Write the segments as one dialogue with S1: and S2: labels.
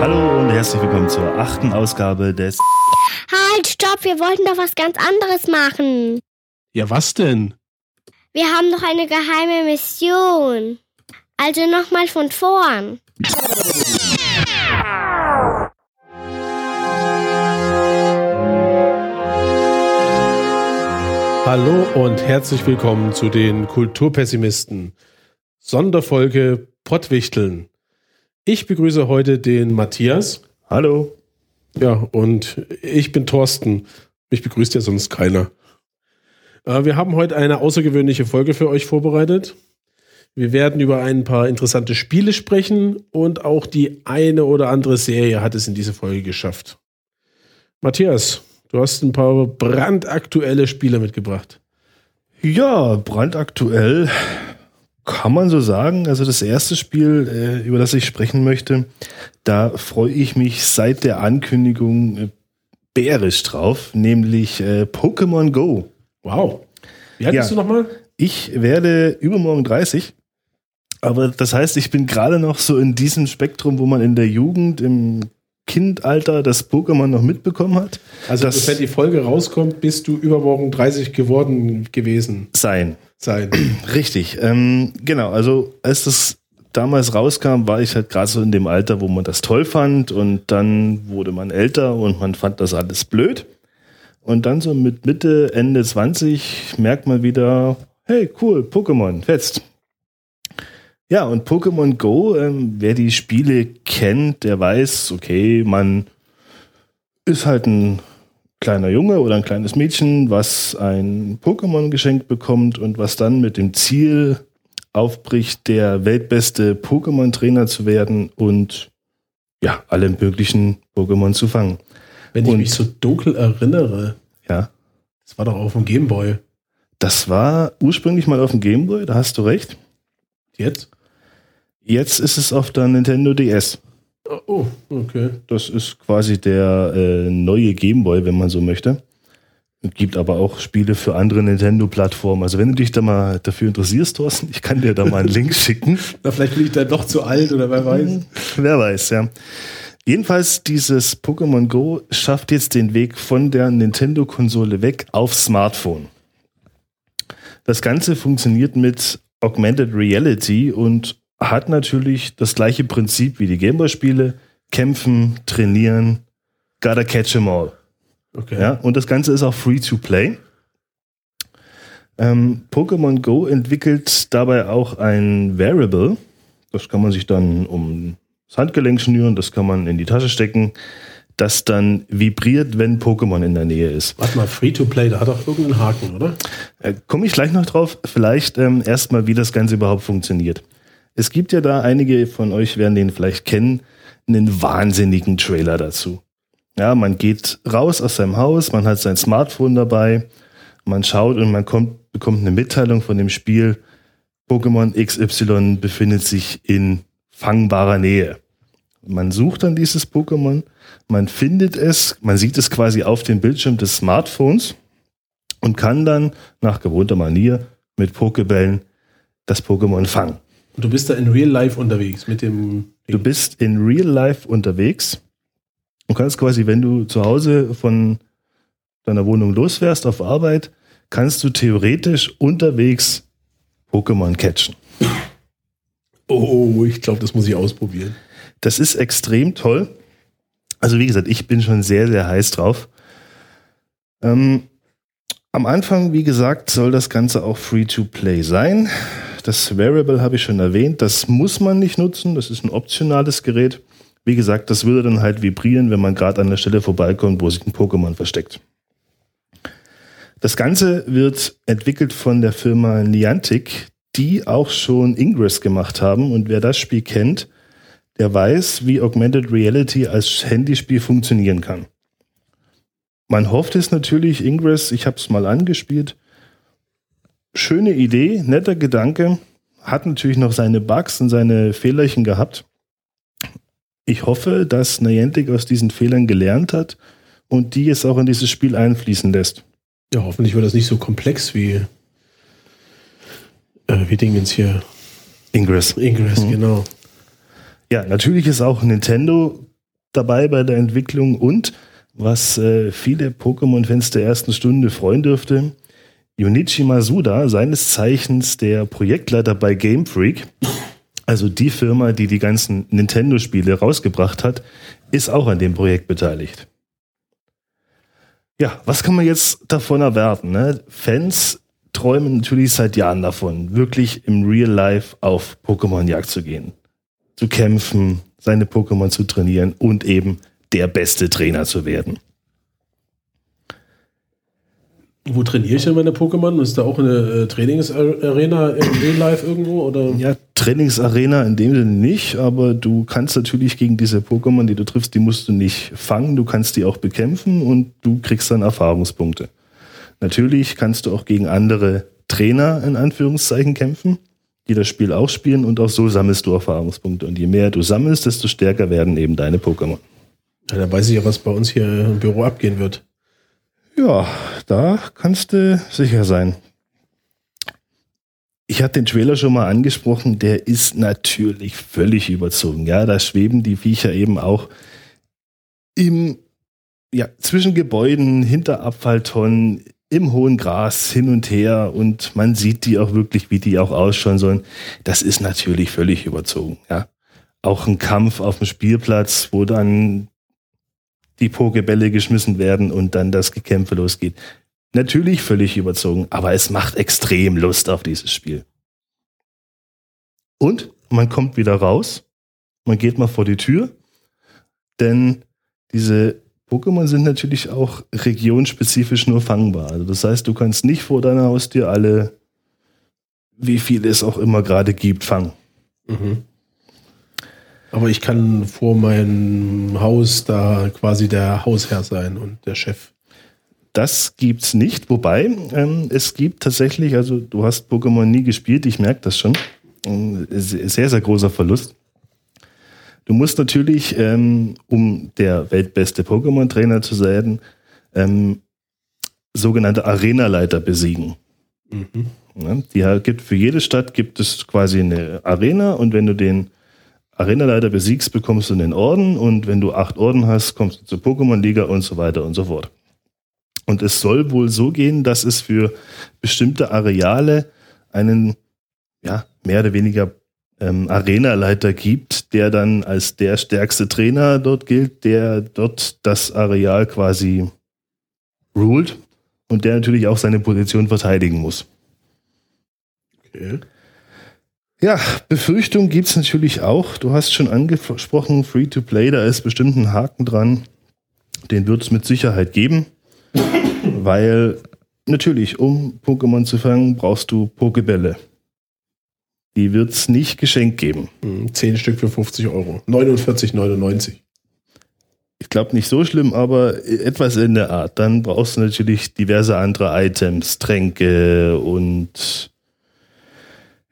S1: Hallo und herzlich willkommen zur achten Ausgabe des.
S2: Halt, stopp, wir wollten doch was ganz anderes machen.
S3: Ja, was denn?
S2: Wir haben noch eine geheime Mission. Also nochmal von vorn.
S3: Hallo und herzlich willkommen zu den Kulturpessimisten. Sonderfolge Pottwichteln. Ich begrüße heute den Matthias.
S1: Hallo.
S3: Ja, und ich bin Thorsten. Mich begrüßt ja sonst keiner. Äh, wir haben heute eine außergewöhnliche Folge für euch vorbereitet. Wir werden über ein paar interessante Spiele sprechen und auch die eine oder andere Serie hat es in diese Folge geschafft. Matthias, du hast ein paar brandaktuelle Spiele mitgebracht.
S1: Ja, brandaktuell kann man so sagen. Also das erste Spiel, äh, über das ich sprechen möchte, da freue ich mich seit der Ankündigung äh, bärisch drauf, nämlich äh, Pokémon Go.
S3: Wow. Wie alt
S1: Ja.
S3: bist du nochmal?
S1: Ich werde übermorgen 30. Aber das heißt, ich bin gerade noch so in diesem Spektrum, wo man in der Jugend, im Kindalter das Pokémon noch mitbekommen hat.
S3: Also,
S1: Das-
S3: wenn die Folge rauskommt, bist du übermorgen 30 geworden gewesen
S1: Sein.
S3: sein.
S1: Richtig. Ähm, genau, also als das damals rauskam, war ich halt gerade so in dem Alter, wo man das toll fand und dann wurde man älter und man fand das alles blöd. Und dann so mit Mitte, Ende 20 merkt man wieder, hey, cool, Pokémon, fetzt. Ja, und Pokémon Go, ähm, wer die Spiele kennt, der weiß, okay, man ist halt ein kleiner Junge oder ein kleines Mädchen, was ein Pokémon geschenkt bekommt und was dann mit dem Ziel aufbricht, der weltbeste Pokémon-Trainer zu werden und ja, alle möglichen Pokémon zu fangen.
S3: Wenn ich
S1: Und-
S3: mich so dunkel erinnere,
S1: Ja,
S3: das war doch auf dem Gameboy.
S1: das war ursprünglich mal auf dem Gameboy, da hast du recht.
S3: Jetzt?
S1: Jetzt ist es auf der Nintendo DS.
S3: Oh, okay.
S1: Das ist quasi der äh, neue Gameboy, wenn man so möchte. Es gibt aber auch Spiele für andere Nintendo-Plattformen. Also wenn du dich da mal dafür interessierst, Thorsten, ich kann dir da mal einen Link schicken.
S3: Na, vielleicht bin ich dann doch zu alt oder wer weiß.
S1: Wer weiß, ja. Jedenfalls, dieses Pokémon Go schafft jetzt den Weg von der Nintendo-Konsole weg auf Smartphone. Das Ganze funktioniert mit Augmented Reality und hat natürlich das gleiche Prinzip wie die Gameboy-Spiele. Kämpfen, trainieren, gotta catch 'em all.
S3: Okay.
S1: Ja, und das Ganze ist auch free to play. Ähm, Pokémon Go entwickelt dabei auch ein Variable. Das kann man sich dann um das Handgelenk schnüren, das kann man in die Tasche stecken, das dann vibriert, wenn Pokémon in der Nähe ist.
S3: Warte mal, Free-to-Play, da hat doch irgendeinen Haken, oder?
S1: Äh, Komme ich gleich noch drauf. Vielleicht ähm, erstmal, wie das Ganze überhaupt funktioniert. Es gibt ja da, einige von euch werden den vielleicht kennen, einen wahnsinnigen Trailer dazu. Ja, man geht raus aus seinem Haus, man hat sein Smartphone dabei, man schaut und man kommt, bekommt eine Mitteilung von dem Spiel, Pokémon XY befindet sich in fangbarer Nähe. Man sucht dann dieses Pokémon, man findet es, man sieht es quasi auf dem Bildschirm des Smartphones und kann dann nach gewohnter Manier mit Pokebällen das Pokémon fangen.
S3: Du bist da in Real Life unterwegs mit dem.
S1: Du bist in Real Life unterwegs und kannst quasi, wenn du zu Hause von deiner Wohnung losfährst auf Arbeit, kannst du theoretisch unterwegs Pokémon catchen.
S3: Oh, ich glaube, das muss ich ausprobieren.
S1: Das ist extrem toll. Also wie gesagt, ich bin schon sehr, sehr heiß drauf. Ähm, am Anfang, wie gesagt, soll das Ganze auch Free-to-Play sein. Das Variable habe ich schon erwähnt. Das muss man nicht nutzen. Das ist ein optionales Gerät. Wie gesagt, das würde dann halt vibrieren, wenn man gerade an der Stelle vorbeikommt, wo sich ein Pokémon versteckt. Das Ganze wird entwickelt von der Firma Niantic, die auch schon Ingress gemacht haben. Und wer das Spiel kennt, der weiß, wie Augmented Reality als Handyspiel funktionieren kann. Man hofft es natürlich, Ingress, ich habe es mal angespielt. Schöne Idee, netter Gedanke, hat natürlich noch seine Bugs und seine Fehlerchen gehabt. Ich hoffe, dass Niantic aus diesen Fehlern gelernt hat und die es auch in dieses Spiel einfließen lässt.
S3: Ja, hoffentlich wird das nicht so komplex wie Äh, wie Dingens hier?
S1: Ingress.
S3: Ingress,
S1: Mhm.
S3: genau.
S1: Ja, natürlich ist auch Nintendo dabei bei der Entwicklung und was äh, viele Pokémon-Fans der ersten Stunde freuen dürfte, Junichi Masuda, seines Zeichens der Projektleiter bei Game Freak, also die Firma, die die ganzen Nintendo-Spiele rausgebracht hat, ist auch an dem Projekt beteiligt. Ja, was kann man jetzt davon erwarten? Ne? Fans träumen natürlich seit Jahren davon, wirklich im Real Life auf Pokémon-Jagd zu gehen zu kämpfen, seine Pokémon zu trainieren und eben der beste Trainer zu werden.
S3: Wo trainiere ich denn meine Pokémon? Ist da auch eine äh, Trainingsarena im Real Life irgendwo? Oder?
S1: Ja, Trainingsarena in dem Sinne nicht, aber du kannst natürlich gegen diese Pokémon, die du triffst, die musst du nicht fangen, du kannst die auch bekämpfen und du kriegst dann Erfahrungspunkte. Natürlich kannst du auch gegen andere Trainer in Anführungszeichen kämpfen, die das Spiel auch spielen und auch so sammelst du Erfahrungspunkte. Und je mehr du sammelst, desto stärker werden eben deine Pokémon.
S3: Ja, dann weiß ich ja, was bei uns hier im Büro abgehen wird.
S1: Ja, da kannst du sicher sein. Ich hatte den Trailer schon mal angesprochen, der ist natürlich völlig überzogen. Ja, da schweben die Viecher eben auch im, ja, zwischen Gebäuden, hinter Abfalltonnen, im hohen Gras hin und her und man sieht die auch wirklich, wie die auch ausschauen sollen. Das ist natürlich völlig überzogen. Ja, auch ein Kampf auf dem Spielplatz, wo dann die Pokebälle geschmissen werden und dann das Gekämpfe losgeht. Natürlich völlig überzogen, aber es macht extrem Lust auf dieses Spiel. Und man kommt wieder raus, man geht mal vor die Tür, denn diese Pokémon sind natürlich auch regionspezifisch nur fangbar. Also das heißt, du kannst nicht vor deiner Haustür alle, wie viel es auch immer gerade gibt, fangen.
S3: Mhm. Aber ich kann vor meinem Haus da quasi der Hausherr sein und der Chef.
S1: Das gibt's nicht, wobei ähm, es gibt tatsächlich, also du hast Pokémon nie gespielt, ich merke das schon. Ähm, Sehr, sehr großer Verlust. Du musst natürlich, ähm, um der weltbeste Pokémon-Trainer zu werden, ähm, sogenannte Arenaleiter besiegen.
S3: Mhm.
S1: Ja, die ha- gibt für jede Stadt gibt es quasi eine Arena und wenn du den Arenaleiter besiegst, bekommst du einen Orden und wenn du acht Orden hast, kommst du zur Pokémon-Liga und so weiter und so fort. Und es soll wohl so gehen, dass es für bestimmte Areale einen, ja, mehr oder weniger ähm, Arenaleiter gibt, der dann als der stärkste Trainer dort gilt, der dort das Areal quasi ruled und der natürlich auch seine Position verteidigen muss.
S3: Okay.
S1: Ja, Befürchtung gibt's natürlich auch. Du hast schon angesprochen, Free-to-Play, da ist bestimmt ein Haken dran. Den wird es mit Sicherheit geben, weil natürlich, um Pokémon zu fangen, brauchst du Pokebälle. Die wird's nicht geschenkt geben.
S3: Mhm, Zehn Stück für 50 Euro. 49,99.
S1: Ich glaube nicht so schlimm, aber etwas in der Art. Dann brauchst du natürlich diverse andere Items, Tränke und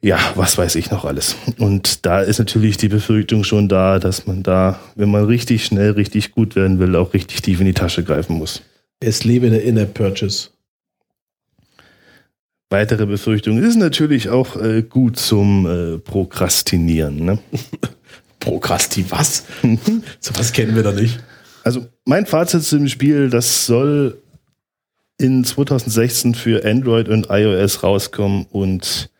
S1: ja, was weiß ich noch alles. Und da ist natürlich die Befürchtung schon da, dass man da, wenn man richtig schnell, richtig gut werden will, auch richtig tief in die Tasche greifen muss.
S3: Es lebe der In-App-Purchase.
S1: Weitere Befürchtung ist natürlich auch äh, gut zum äh, Prokrastinieren. Ne?
S3: Prokrasti, was? so was kennen wir da nicht.
S1: Also mein Fazit zum Spiel, das soll in 2016 für Android und iOS rauskommen und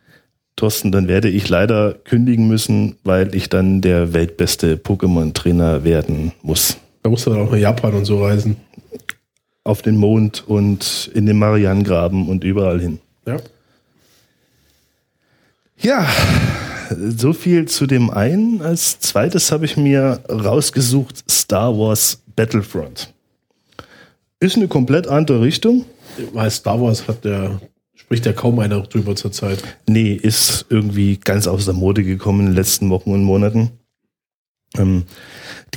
S1: Thorsten, dann werde ich leider kündigen müssen, weil ich dann der weltbeste Pokémon-Trainer werden muss.
S3: Da musst du dann auch nach Japan und so reisen.
S1: Auf den Mond und in den Marianengraben und überall hin.
S3: Ja.
S1: Ja, so viel zu dem einen. Als zweites habe ich mir rausgesucht Star Wars Battlefront. Ist eine komplett andere Richtung.
S3: Weil Star Wars hat der, spricht ja kaum einer drüber zurzeit.
S1: Nee, ist irgendwie ganz aus der Mode gekommen in den letzten Wochen und Monaten. Ähm,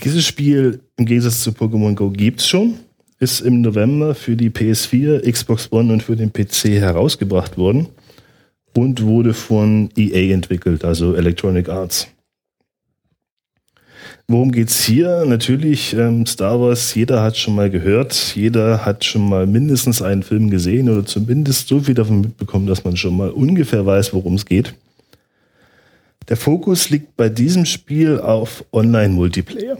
S1: dieses Spiel im Gegensatz zu Pokémon Go gibt's schon. Ist im November für die PS4, Xbox One und für den PC herausgebracht worden und wurde von EA entwickelt, also Electronic Arts. Worum geht's hier? Natürlich ähm, Star Wars, jeder hat schon mal gehört, jeder hat schon mal mindestens einen Film gesehen oder zumindest so viel davon mitbekommen, dass man schon mal ungefähr weiß, worum es geht. Der Fokus liegt bei diesem Spiel auf Online-Multiplayer.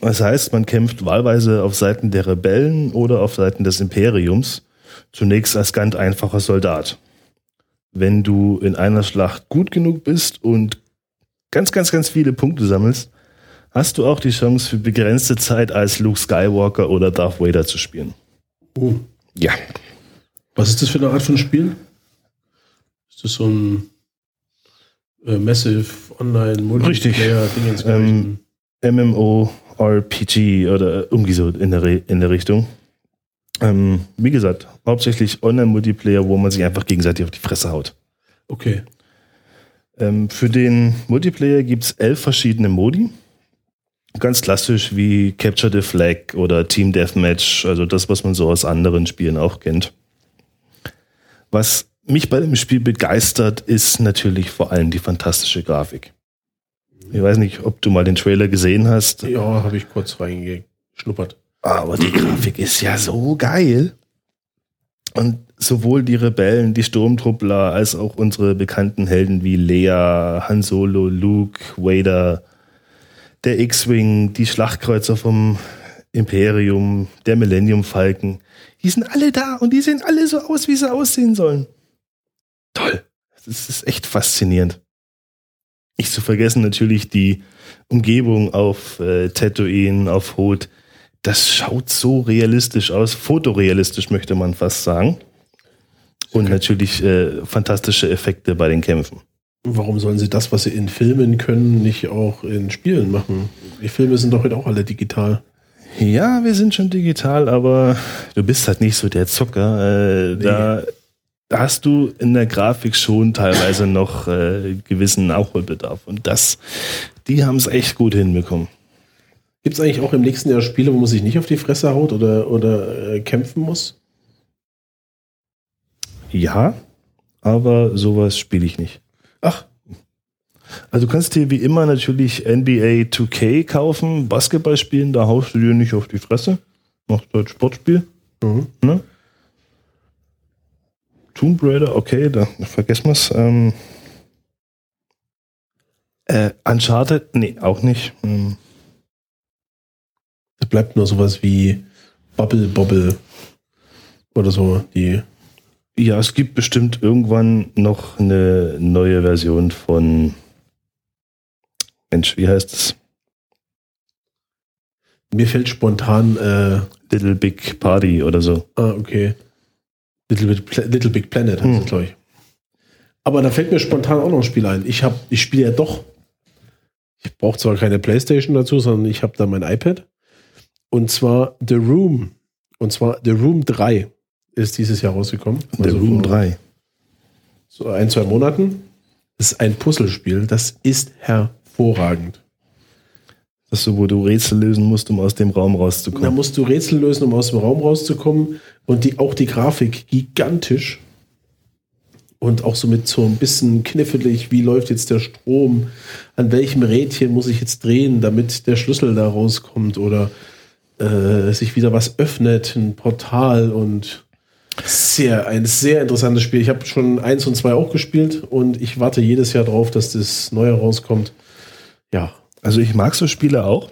S1: Das heißt, man kämpft wahlweise auf Seiten der Rebellen oder auf Seiten des Imperiums. Zunächst als ganz einfacher Soldat. Wenn du in einer Schlacht gut genug bist und ganz, ganz, ganz viele Punkte sammelst, hast du auch die Chance für begrenzte Zeit als Luke Skywalker oder Darth Vader zu spielen.
S3: Oh.
S1: Ja.
S3: Was ist das für eine Art von Spiel? Ist das so ein äh, Massive Online Multiplayer Ding
S1: Ähm, MMO, RPG oder irgendwie so in der, Re- in der Richtung. Ähm, wie gesagt, hauptsächlich Online-Multiplayer, wo man sich einfach gegenseitig auf die Fresse haut.
S3: Okay.
S1: Ähm, für den Multiplayer gibt es elf verschiedene Modi. Ganz klassisch wie Capture the Flag oder Team Deathmatch, also das, was man so aus anderen Spielen auch kennt. Was mich bei dem Spiel begeistert, ist natürlich vor allem die fantastische Grafik. Ich weiß nicht, ob du mal den Trailer gesehen hast,
S3: Ja, habe ich kurz reingeschnuppert.
S1: aber die Grafik ist ja so geil. Und sowohl die Rebellen, die Sturmtruppler, als auch unsere bekannten Helden wie Leia, Han Solo, Luke, Vader, der X-Wing, die Schlachtkreuzer vom Imperium, der Millennium Falken, die sind alle da und die sehen alle so aus, wie sie aussehen sollen. Toll. Das ist echt faszinierend. Nicht zu vergessen natürlich die Umgebung auf äh, Tatooine, auf Hoth. Das schaut so realistisch aus, fotorealistisch möchte man fast sagen. Und natürlich äh, fantastische Effekte bei den Kämpfen.
S3: Warum sollen sie das, was sie in Filmen können, nicht auch in Spielen machen? Die Filme sind doch heute auch alle digital.
S1: Ja, wir sind schon digital, aber du bist halt nicht so der Zocker. Äh, da, da hast du in der Grafik schon teilweise noch äh, gewissen Nachholbedarf. Und das, die haben es echt gut hinbekommen.
S3: Gibt es eigentlich auch im nächsten Jahr Spiele, wo man sich nicht auf die Fresse haut oder, oder äh, kämpfen muss?
S1: Ja, aber sowas spiele ich nicht.
S3: Ach,
S1: Also du kannst dir wie immer natürlich NBA 2K kaufen, Basketball spielen, da haust du dir nicht auf die Fresse. Machst halt Sportspiel.
S3: mhm.
S1: Ne? Tomb Raider, okay, da vergessen wir's. Ähm, äh, Uncharted, nee, auch nicht. Hm.
S3: es bleibt nur sowas wie Bubble Bobble oder so. Die
S1: Ja, es gibt bestimmt irgendwann noch eine neue Version von Mensch, wie heißt es?
S3: mir fällt spontan, äh,
S1: Little Big Party oder so.
S3: ah, okay. Little, Little Big Planet heißt
S1: Hm.
S3: es, glaube ich. Aber da fällt mir spontan auch noch ein Spiel ein. Ich ich spiele ja doch. Ich brauche zwar keine Playstation dazu, sondern ich habe da mein iPad. Und zwar The Room. Und zwar The Room 3 ist dieses Jahr rausgekommen.
S1: Der
S3: Also
S1: Room
S3: vor
S1: 3.
S3: So ein, zwei Monaten. Das ist ein Puzzlespiel. Das ist hervorragend.
S1: Das ist so, wo du Rätsel lösen musst, um aus dem Raum
S3: Da
S1: rauszukommen.
S3: musst du Rätsel lösen, um aus dem Raum rauszukommen. Und die, auch die Grafik gigantisch. Und auch so mit so ein bisschen knifflig, wie läuft jetzt der Strom? An welchem Rädchen muss ich jetzt drehen, damit der Schlüssel da rauskommt? Oder äh, sich wieder was öffnet, ein Portal und sehr, ein sehr interessantes Spiel. Ich habe schon eins und zwei auch gespielt und ich warte jedes Jahr drauf, dass das neue rauskommt. Ja,
S1: Also ich mag so Spiele auch,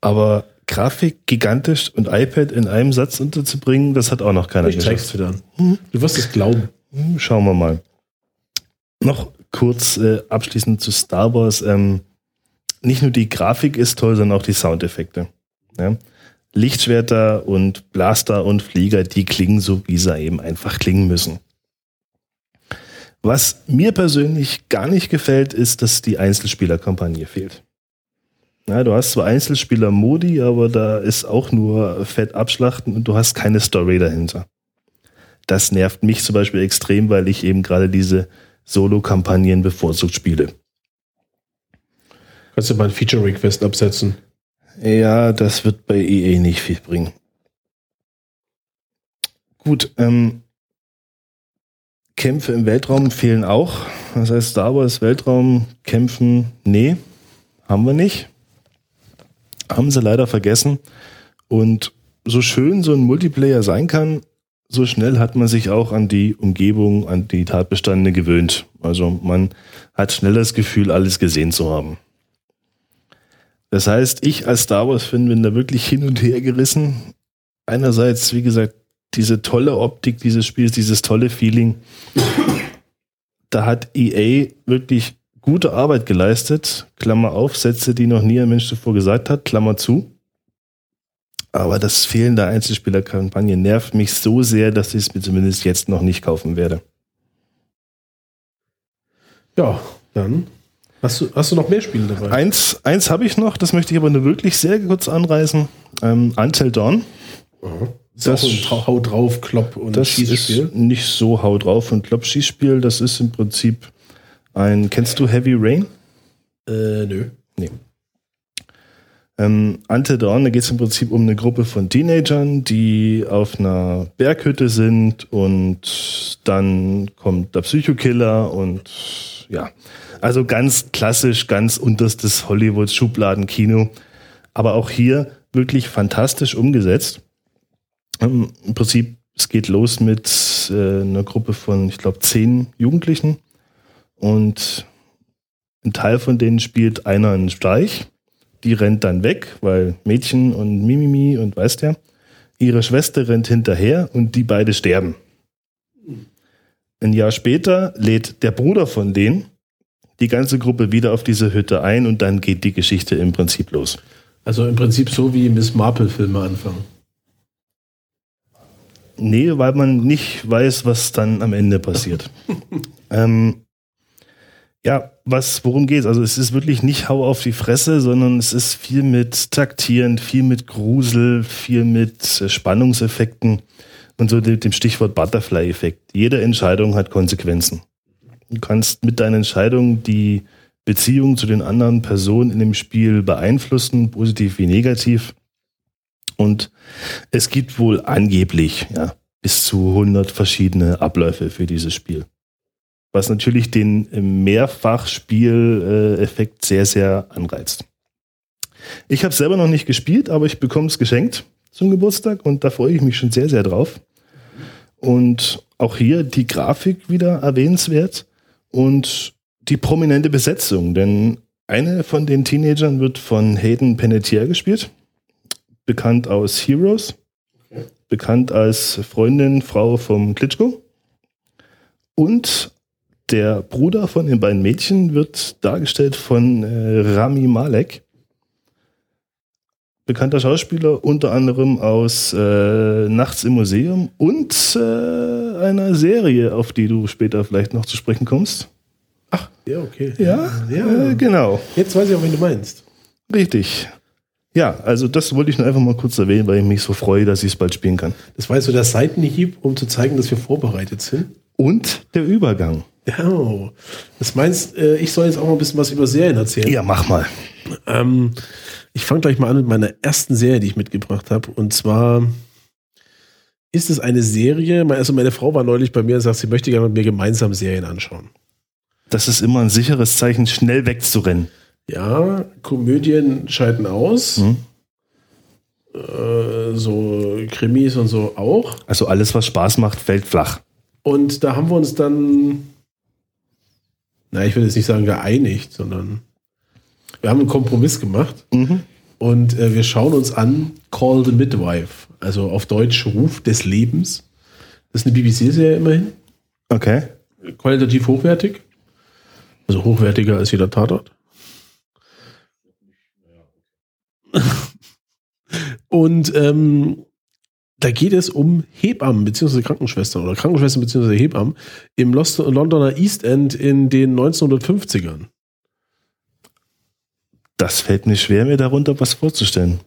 S1: aber Grafik gigantisch und iPad in einem Satz unterzubringen, das hat auch noch keiner
S3: ich zeig's dir dann. Du wirst es glauben.
S1: Hm, Schauen wir mal. Noch kurz äh, abschließend zu Star Wars. Ähm, nicht nur die Grafik ist toll, sondern auch die Soundeffekte. Ja? Lichtschwerter und Blaster und Flieger, die klingen so, wie sie eben einfach klingen müssen. Was mir persönlich gar nicht gefällt, ist, dass die Einzelspielerkampagne fehlt. Ja, du hast zwar Einzelspieler-Modi, aber da ist auch nur Fett abschlachten und du hast keine Story dahinter. Das nervt mich zum Beispiel extrem, weil ich eben gerade diese Solo-Kampagnen bevorzugt spiele.
S3: Kannst du mal ein Feature-Request absetzen?
S1: Ja, das wird bei EA nicht viel bringen. Gut, ähm, Kämpfe im Weltraum fehlen auch. Das heißt, Star Wars Weltraum kämpfen, nee, haben wir nicht. Haben sie leider vergessen. Und so schön so ein Multiplayer sein kann, so schnell hat man sich auch an die Umgebung, an die Tatbestände gewöhnt. Also man hat schnell das Gefühl, alles gesehen zu haben. Das heißt, ich als Star Wars-Fan bin da wirklich hin und her gerissen. Einerseits, wie gesagt, diese tolle Optik dieses Spiels, dieses tolle Feeling. Da hat EA wirklich gute Arbeit geleistet. Klammer auf, Sätze, die noch nie ein Mensch zuvor gesagt hat, Klammer zu. Aber das Fehlen der Einzelspielerkampagne nervt mich so sehr, dass ich es mir zumindest jetzt noch nicht kaufen werde.
S3: Ja, dann hast du, hast du noch mehr Spiele dabei?
S1: Eins, eins habe ich noch, das möchte ich aber nur wirklich sehr kurz anreißen. Ähm, Until Dawn.
S3: Das, das ist auch ein Hau drauf, Klopp und
S1: das Schießspiel. Ist nicht so Hau drauf und Klopp Schießspiel. Das ist im Prinzip ein. Kennst du Heavy Rain?
S3: Äh, nö.
S1: Nee. Ähm, Until Dawn, da geht es im Prinzip um eine Gruppe von Teenagern, die auf einer Berghütte sind und dann kommt der Psychokiller und ja, also ganz klassisch, ganz unterstes Hollywood-Schubladen-Kino. Aber auch hier wirklich fantastisch umgesetzt. Ähm, Im Prinzip, es geht los mit äh, einer Gruppe von, ich glaube, zehn Jugendlichen und ein Teil von denen spielt einer einen Streich die rennt dann weg, weil Mädchen und Mimimi und weißt ja. Ihre Schwester rennt hinterher und die beide sterben. Ein Jahr später lädt der Bruder von denen die ganze Gruppe wieder auf diese Hütte ein und dann geht die Geschichte im Prinzip los.
S3: Also im Prinzip so wie Miss Marple-Filme anfangen.
S1: Nee, weil man nicht weiß, was dann am Ende passiert. ähm, ja, was, worum geht's? Also es ist wirklich nicht Hau auf die Fresse, sondern es ist viel mit Taktieren, viel mit Grusel, viel mit äh, Spannungseffekten und so dem Stichwort Butterfly-Effekt. Jede Entscheidung hat Konsequenzen. Du kannst mit deiner Entscheidung die Beziehung zu den anderen Personen in dem Spiel beeinflussen, positiv wie negativ. Und es gibt wohl angeblich ja, bis zu 100 verschiedene Abläufe für dieses Spiel was natürlich den Mehrfachspieleffekt sehr, sehr anreizt. Ich habe selber noch nicht gespielt, aber ich bekomme es geschenkt zum Geburtstag und da freue ich mich schon sehr, sehr drauf. Und auch hier die Grafik wieder erwähnenswert und die prominente Besetzung, denn eine von den Teenagern wird von Hayden Panettiere gespielt, bekannt aus Heroes, bekannt als Freundin, Frau vom Klitschko und der Bruder von den beiden Mädchen wird dargestellt von äh, Rami Malek. Bekannter Schauspieler, unter anderem aus äh, Nachts im Museum und äh, einer Serie, auf die du später vielleicht noch zu sprechen kommst.
S3: Ach, ja, okay.
S1: Ja, ja. Äh, genau.
S3: Jetzt weiß ich auch, wen du meinst.
S1: Richtig. Ja, also das wollte ich nur einfach mal kurz erwähnen, weil ich mich so freue, dass ich es bald spielen kann.
S3: Das war jetzt so der Seitenhieb, um zu zeigen, dass wir vorbereitet sind.
S1: Und der Übergang.
S3: Ja, das meinst, äh, ich soll jetzt auch mal ein bisschen was über Serien erzählen.
S1: Ja, mach mal.
S3: Ähm, ich fange gleich mal an mit meiner ersten Serie, die ich mitgebracht habe. Und zwar ist es eine Serie, also meine Frau war neulich bei mir und sagt, sie möchte gerne mit mir gemeinsam Serien anschauen.
S1: Das ist immer ein sicheres Zeichen, schnell wegzurennen.
S3: Ja, Komödien scheiden aus. Hm. Äh, so Krimis und so auch.
S1: Also alles, was Spaß macht, fällt flach.
S3: Und da haben wir uns dann na, ich will jetzt nicht sagen geeinigt, sondern wir haben einen Kompromiss gemacht mhm. und äh, wir schauen uns an Call the Midwife, also auf Deutsch Ruf des Lebens. Das ist eine BBC-Serie immerhin.
S1: Okay.
S3: Qualitativ hochwertig. Also hochwertiger als jeder Tatort. und ähm, da geht es um Hebammen bzw. Krankenschwestern oder Krankenschwestern bzw. Hebammen im Londoner East End in den 1950ern.
S1: Das fällt mir schwer, mir darunter was vorzustellen.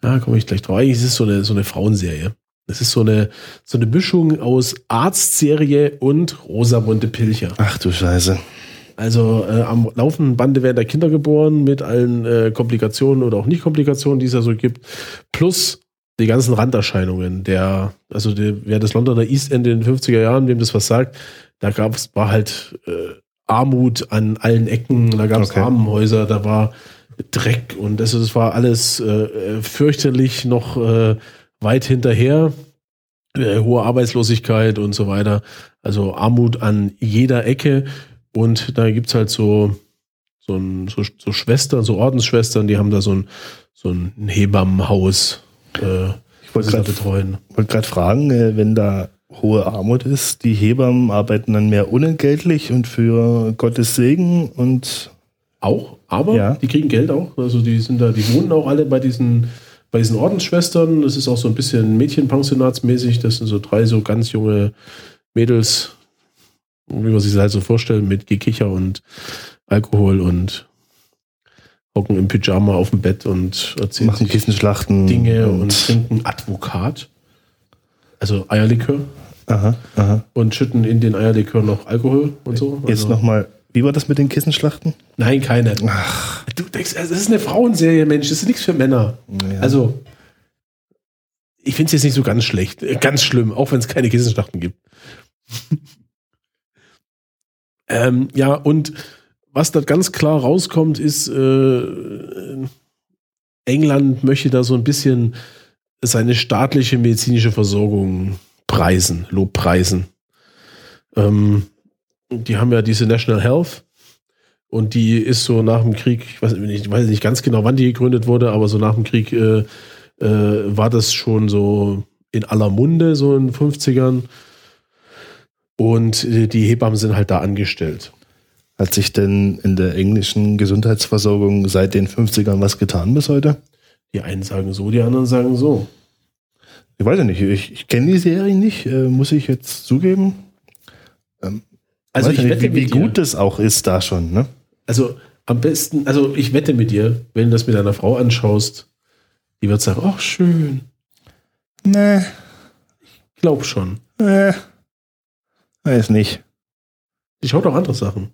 S3: Ja, komme ich gleich drauf. Eigentlich ist es so eine, so eine Frauenserie. Es ist so eine, so eine Mischung aus Arztserie und Rosamunde Pilcher.
S1: Ach du Scheiße.
S3: Also äh, am laufenden Bande werden da Kinder geboren mit allen äh, Komplikationen oder auch Nicht-Komplikationen, die es da so gibt. Plus die ganzen Randerscheinungen, der, also der, wer das Londoner East End in den 50er Jahren, wem das was sagt, da gab es, war halt äh, Armut an allen Ecken, da gab es okay. Armenhäuser, da war Dreck und das war alles äh, fürchterlich noch äh, weit hinterher. Äh, hohe Arbeitslosigkeit und so weiter. Also Armut an jeder Ecke. Und da gibt's halt so, so, ein, so, so Schwestern, so Ordensschwestern, die haben da so ein, so ein Hebammenhaus, äh,
S1: Ich wollte gerade
S3: betreuen.
S1: wollt grad fragen, äh, wenn da hohe Armut ist, die Hebammen arbeiten dann mehr unentgeltlich und für Gottes Segen und
S3: Auch, aber
S1: Ja.
S3: die kriegen Geld auch. Also die sind da, die wohnen auch alle bei diesen, bei diesen Ordensschwestern. Das ist auch so ein bisschen Mädchenpensionatsmäßig. Das sind so drei so ganz junge Mädels, wie man sich das halt so vorstellen, mit Gekicher und Alkohol und hocken im Pyjama auf dem Bett und erzählen
S1: machen
S3: sich
S1: Kissenschlachten
S3: Dinge und, trinken Advokat. Also Eierlikör
S1: aha, aha.
S3: und schütten in den Eierlikör noch Alkohol und so.
S1: Jetzt
S3: Also-
S1: nochmal, wie war das mit den Kissenschlachten?
S3: Nein, keine. Du denkst, also das ist eine Frauenserie, Mensch, das ist nichts für Männer.
S1: Ja.
S3: Also, ich finde es jetzt nicht so ganz schlecht, äh, ganz schlimm, auch wenn es keine Kissenschlachten gibt. ähm, ja, und was da ganz klar rauskommt, ist, äh, England möchte da so ein bisschen seine staatliche medizinische Versorgung preisen, lobpreisen. Ähm, die haben ja diese National Health und die ist so nach dem Krieg, ich weiß, nicht- ich weiß nicht ganz genau, wann die gegründet wurde, aber so nach dem Krieg äh, äh, war das schon so in aller Munde, so in den 50ern. Und äh, die Hebammen sind halt da angestellt.
S1: Hat sich denn in der englischen Gesundheitsversorgung seit den 50ern was getan bis heute?
S3: Die einen sagen so, die anderen sagen so.
S1: Ich weiß ja nicht, ich, ich kenne die Serie nicht, äh, muss ich jetzt zugeben.
S3: Also
S1: Weiß
S3: ich
S1: nicht,
S3: wette
S1: wie, wie gut das auch ist da schon, ne?
S3: also am besten, also ich wette mit dir, wenn du das mit deiner Frau anschaust, die wird sagen, ach schön,
S1: Nee,
S3: glaub schon.
S1: nee. Weiß nicht.
S3: Die schaut auch andere Sachen.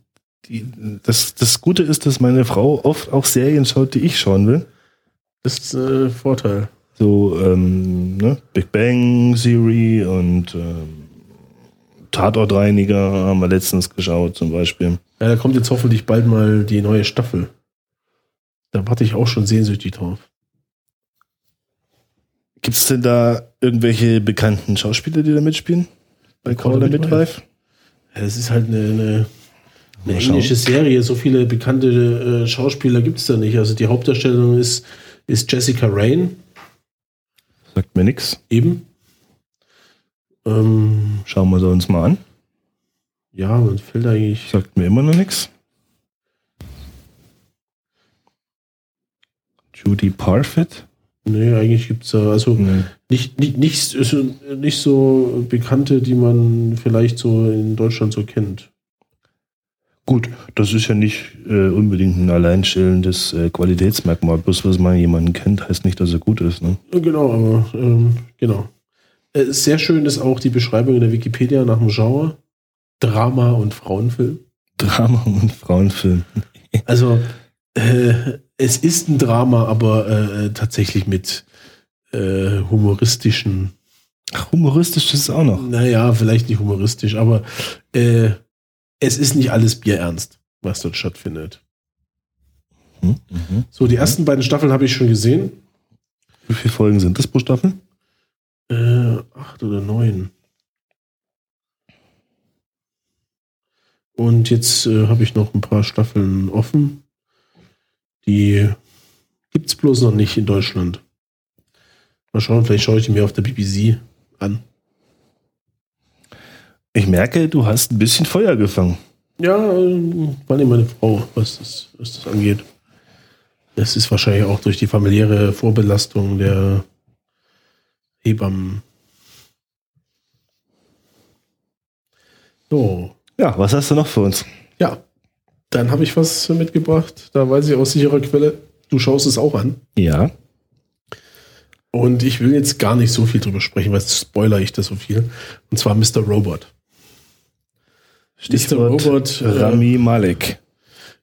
S1: Die, das, das Gute ist, dass meine Frau oft auch Serien schaut, die ich schauen will.
S3: Das ist äh, Vorteil.
S1: So, ähm, ne? Big Bang Theory und ähm, Tatortreiniger haben wir letztens geschaut zum Beispiel.
S3: Ja, da kommt jetzt hoffentlich bald mal die neue Staffel. Da warte ich auch schon sehnsüchtig drauf.
S1: Gibt es denn da irgendwelche bekannten Schauspieler, die da mitspielen? Bei
S3: Call the
S1: Midwife?
S3: Ja, Es ist halt eine, eine, eine englische Serie. So viele bekannte äh, Schauspieler gibt es da nicht. Also die Hauptdarstellerin ist, ist Jessica Rain,
S1: Sagt mir nix.
S3: eben. Ähm,
S1: Schauen wir sie uns mal an.
S3: ja, man fällt eigentlich.
S1: Sagt mir immer noch nix. Judy Parfit?
S3: Nee, eigentlich gibt es da. Also
S1: Nee.
S3: nicht, nicht, nicht, also nicht so bekannte, die man vielleicht so in Deutschland so kennt.
S1: Gut, das ist ja nicht äh, unbedingt ein alleinstellendes äh, Qualitätsmerkmal. Bloß, was man jemanden kennt, heißt nicht, dass er gut ist. Ne?
S3: Genau, aber ähm, genau. Äh, sehr schön ist auch die Beschreibung in der Wikipedia nach dem Genre. Drama und Frauenfilm.
S1: Drama und Frauenfilm.
S3: Also äh, es ist ein Drama, aber äh, tatsächlich mit äh, humoristischen,
S1: Ach, humoristisch ist es auch noch.
S3: naja, vielleicht nicht humoristisch, aber äh, es ist nicht alles bierernst, was dort stattfindet.
S1: Hm? Mhm.
S3: So, die ersten beiden Staffeln habe ich schon gesehen.
S1: Wie viele Folgen sind das pro Staffel?
S3: Äh, acht oder neun. Und jetzt äh, habe ich noch ein paar Staffeln offen. Die gibt es bloß noch nicht in Deutschland. Mal schauen, vielleicht schaue ich die mir auf der BBC an.
S1: Ich merke, du hast ein bisschen Feuer gefangen.
S3: Ja, äh, war nicht meine Frau, was das, was das angeht. Das ist wahrscheinlich auch durch die familiäre Vorbelastung der Hebammen. So,
S1: Ja, was hast du noch für uns?
S3: ja, dann habe ich was mitgebracht. Da weiß ich aus sicherer Quelle, du schaust es auch an.
S1: Ja.
S3: Und ich will jetzt gar nicht so viel drüber sprechen, weil spoiler ich das so viel. Und zwar Mr. Robot.
S1: Stichwort
S3: Robot, äh,
S1: Rami Malek.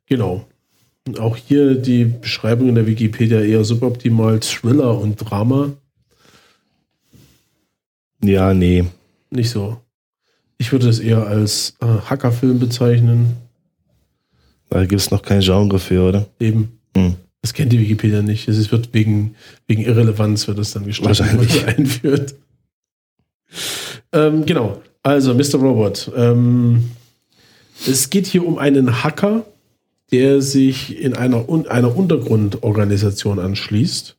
S3: Genau. Und auch hier die Beschreibung in der Wikipedia eher suboptimal Thriller und Drama.
S1: Ja, nee.
S3: Nicht so. Ich würde es eher als äh, Hackerfilm bezeichnen.
S1: Da gibt es noch kein Genre für, oder?
S3: Eben.
S1: Hm.
S3: Das kennt die Wikipedia nicht. Es wird wegen, wegen Irrelevanz wird das dann gestrichen,
S1: Wahrscheinlich.
S3: einführt. Ähm, genau. Also, Mr. Robot. Ähm, es geht hier um einen Hacker, der sich in einer, einer Untergrundorganisation anschließt,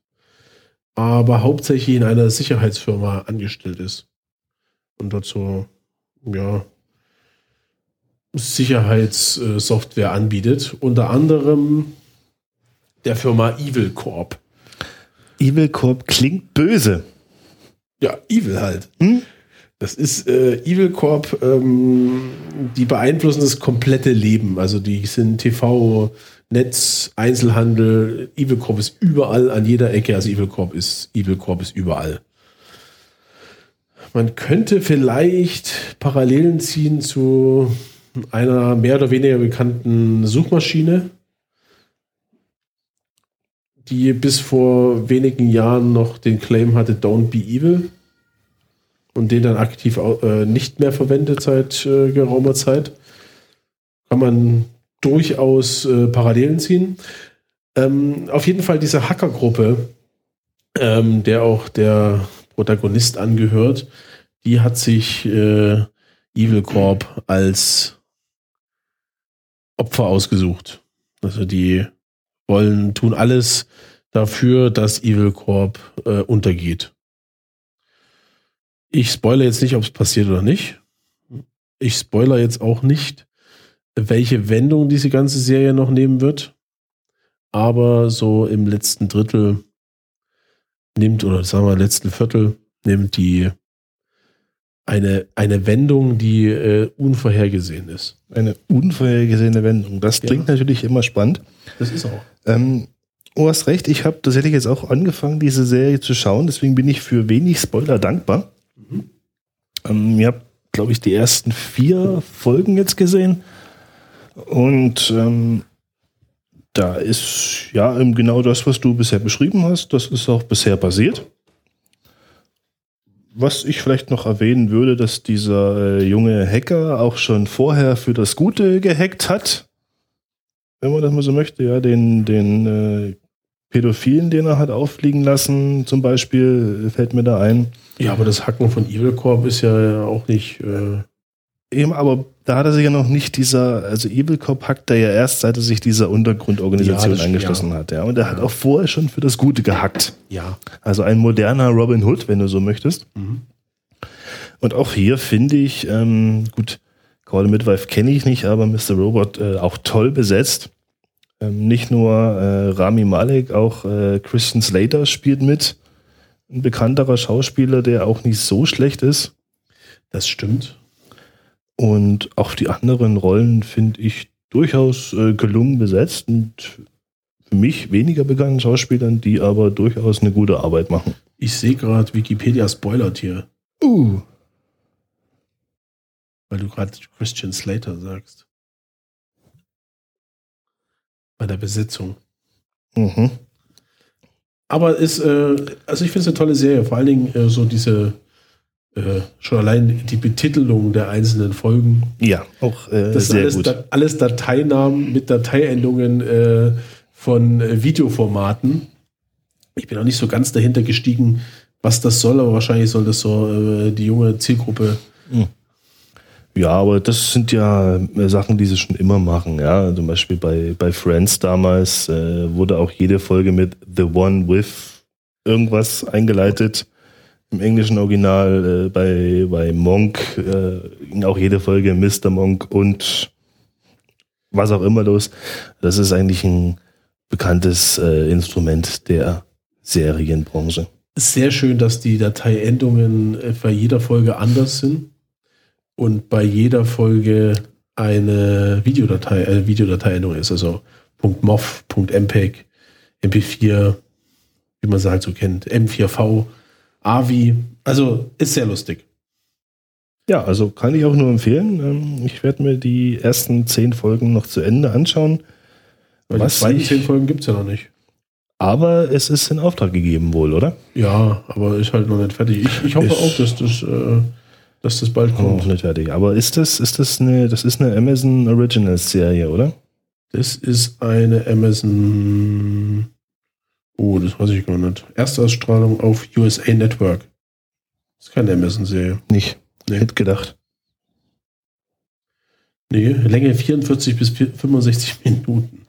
S3: aber hauptsächlich in einer Sicherheitsfirma angestellt ist. Und dort so, ja, Sicherheitssoftware anbietet. Unter anderem der Firma Evil Corp.
S1: Evil Corp klingt böse.
S3: Ja, Evil halt.
S1: Hm?
S3: Das ist äh, Evil Corp, ähm, die beeinflussen das komplette Leben. Also die sind TV, Netz, Einzelhandel. Evil Corp ist überall an jeder Ecke. Also Evil Corp ist Evil Corp ist überall. Man könnte vielleicht Parallelen ziehen zu einer mehr oder weniger bekannten Suchmaschine, die bis vor wenigen Jahren noch den Claim hatte, Don't be evil und den dann aktiv äh, nicht mehr verwendet seit äh, geraumer Zeit. Kann man durchaus äh, Parallelen ziehen. Ähm, auf jeden Fall diese Hackergruppe, ähm, der auch der Protagonist angehört, die hat sich äh, Evil Corp als Opfer ausgesucht. Also die wollen, tun alles dafür, dass Evil Corp äh, untergeht. Ich spoilere jetzt nicht, ob es passiert oder nicht. Ich spoilere jetzt auch nicht, welche Wendung diese ganze Serie noch nehmen wird. Aber so im letzten Drittel nimmt, oder sagen wir letzten Viertel, nimmt die eine, eine Wendung, die äh, unvorhergesehen ist.
S1: Eine unvorhergesehene Wendung. Das
S3: Ja.
S1: klingt natürlich immer spannend.
S3: Das ist auch.
S1: Ähm, du hast recht, ich habe tatsächlich jetzt auch angefangen, diese Serie zu schauen, deswegen bin ich für wenig Spoiler dankbar. Ähm, ihr habt, glaube ich, die ersten vier Folgen jetzt gesehen. Und ähm, da ist ja genau das, was du bisher beschrieben hast, das ist auch bisher passiert. Was ich vielleicht noch erwähnen würde, dass dieser äh, junge Hacker auch schon vorher für das Gute gehackt hat wenn man das mal so möchte, ja, den, den äh, Pädophilen, den er hat auffliegen lassen, zum Beispiel, fällt mir da ein.
S3: Ja, aber das Hacken von Evil Corp ist ja auch nicht. Äh,
S1: Eben, aber da hat er sich ja noch nicht dieser, also Evil Cop hackt er ja erst, seit er sich dieser Untergrundorganisation
S3: Ja, das-
S1: angeschlossen
S3: ja.
S1: hat, ja. Und er hat
S3: Ja.
S1: auch vorher schon für das Gute gehackt.
S3: ja.
S1: Also ein moderner Robin Hood, wenn du so möchtest.
S3: Mhm.
S1: Und auch hier finde ich, ähm, gut, Call the Midwife kenne ich nicht, aber Mr. Robot äh, auch toll besetzt. Ähm, nicht nur äh, Rami Malek, auch äh, Christian Slater spielt mit. Ein bekannterer Schauspieler, der auch nicht so schlecht ist.
S3: Das stimmt.
S1: Und auch die anderen Rollen finde ich durchaus äh, gelungen besetzt und für mich weniger bekannten Schauspielern, die aber durchaus eine gute Arbeit machen.
S3: Ich sehe gerade Wikipedia spoilert hier,
S1: Uh.
S3: weil du gerade Christian Slater sagst. Bei der Besetzung.
S1: Mhm.
S3: Aber ist, äh, also ich finde es eine tolle Serie. Vor allen Dingen äh, so diese, äh, schon allein die Betitelung der einzelnen Folgen.
S1: Ja, auch äh,
S3: Das sind
S1: sehr
S3: alles,
S1: gut.
S3: Da, alles Dateinamen mit Dateiendungen äh, von äh, Videoformaten. Ich bin auch nicht so ganz dahinter gestiegen, was das soll, aber wahrscheinlich soll das so äh, die junge Zielgruppe.
S1: Ja, aber das sind ja Sachen, die sie schon immer machen. Ja, zum Beispiel bei, bei Friends damals wurde auch jede Folge mit The One with irgendwas eingeleitet. Im englischen Original äh, bei, bei Monk äh, auch jede Folge Mr. Monk und was auch immer los. Das ist eigentlich ein bekanntes äh, Instrument der Serienbranche.
S3: Sehr schön, dass die Dateiendungen äh, bei jeder Folge anders sind und bei jeder Folge eine Videodatei, äh, Videodateiendung ist. Also .mov, .mpeg, MP4, wie man sie halt so kennt, M4V, AVI. Also ist sehr lustig.
S1: Ja, also kann ich auch nur empfehlen. Ähm, Ich werde mir die ersten zehn Folgen noch zu Ende anschauen.
S3: Weil
S1: Was
S3: die zweiten
S1: ich-
S3: zehn Folgen gibt es ja noch nicht.
S1: Aber es ist in Auftrag gegeben wohl, oder?
S3: Ja, aber ist halt noch nicht fertig. Ich, ich hoffe
S1: Ist-
S3: auch, dass das, äh, dass das bald
S1: Noch
S3: kommt.
S1: nicht fertig. Aber ist das, ist das eine, das ist eine Amazon Originals Serie, oder?
S3: Das ist eine Amazon. Oh, das weiß ich gar nicht. Erstausstrahlung auf USA Network. Das ist keine Amazon-Serie.
S1: Nicht.
S3: Nee.
S1: Hätte gedacht.
S3: Nee, Länge 44 bis 65 Minuten.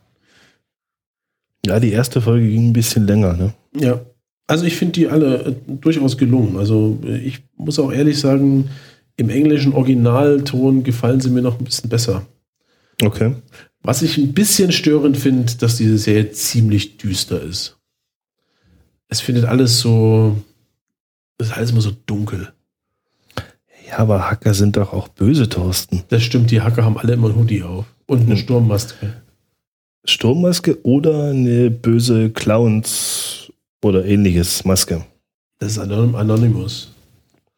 S1: Ja, die erste Folge ging ein bisschen länger, ne?
S3: Ja. Also ich finde die alle äh, durchaus gelungen. Also äh, ich muss auch ehrlich sagen, im englischen Originalton gefallen sie mir noch ein bisschen besser.
S1: Okay.
S3: Was ich ein bisschen störend finde, dass diese Serie ziemlich düster ist. Es findet alles so, es ist alles immer so dunkel.
S1: Ja, aber Hacker sind doch auch böse, Thorsten.
S3: Das stimmt, die Hacker haben alle immer ein Hoodie auf und eine
S1: Hm.
S3: Sturmmaske.
S1: Sturmmaske oder eine böse Clowns oder ähnliches Maske.
S3: Das ist Anon- Anonymous.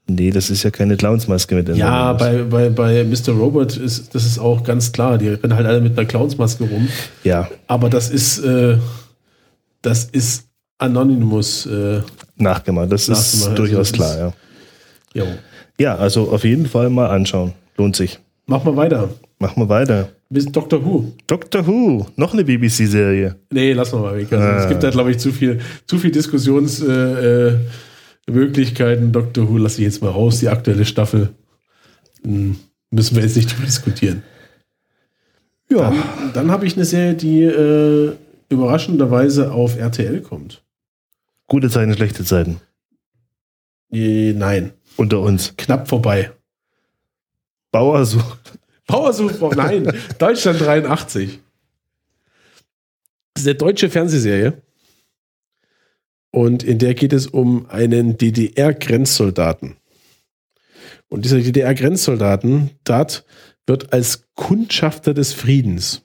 S1: Nee, das ist ja keine Clownsmaske mit
S3: Ja,
S1: Anonymous.
S3: bei, bei, bei Mr. Robot ist das ist auch ganz klar. Die rennen halt alle mit einer Clownsmaske rum.
S1: Ja,
S3: Aber das ist, äh, das ist Anonymous. Äh,
S1: nachgemacht. Das ist
S3: Nachgemacht, also
S1: durchaus
S3: das
S1: klar,
S3: ist-
S1: ja.
S3: jo.
S1: Ja, also auf jeden Fall mal anschauen. Lohnt sich.
S3: Mach mal weiter.
S1: Machen wir weiter.
S3: Bis Doctor Who.
S1: Doctor Who, noch eine BBC-Serie.
S3: Nee, lass mal mal weg. Also, Es
S1: Ah.
S3: gibt da, glaube ich, zu viel, zu viel Diskussionsmöglichkeiten. Äh. Doctor Who lasse ich jetzt mal raus, die aktuelle Staffel. Hm, müssen wir jetzt nicht drüber diskutieren.
S1: Ja,
S3: Dann, dann habe ich eine Serie, die äh, überraschenderweise auf RTL kommt.
S1: Gute Zeiten, schlechte Zeiten.
S3: Äh, nein,
S1: Unter uns.
S3: knapp vorbei.
S1: Bauer sucht.
S3: Bauersuchbau, nein, Deutschland 83. Das ist eine deutsche Fernsehserie. Und in der geht es um einen DDR-Grenzsoldaten. Und dieser DDR-Grenzsoldaten, dort wird als Kundschafter des Friedens.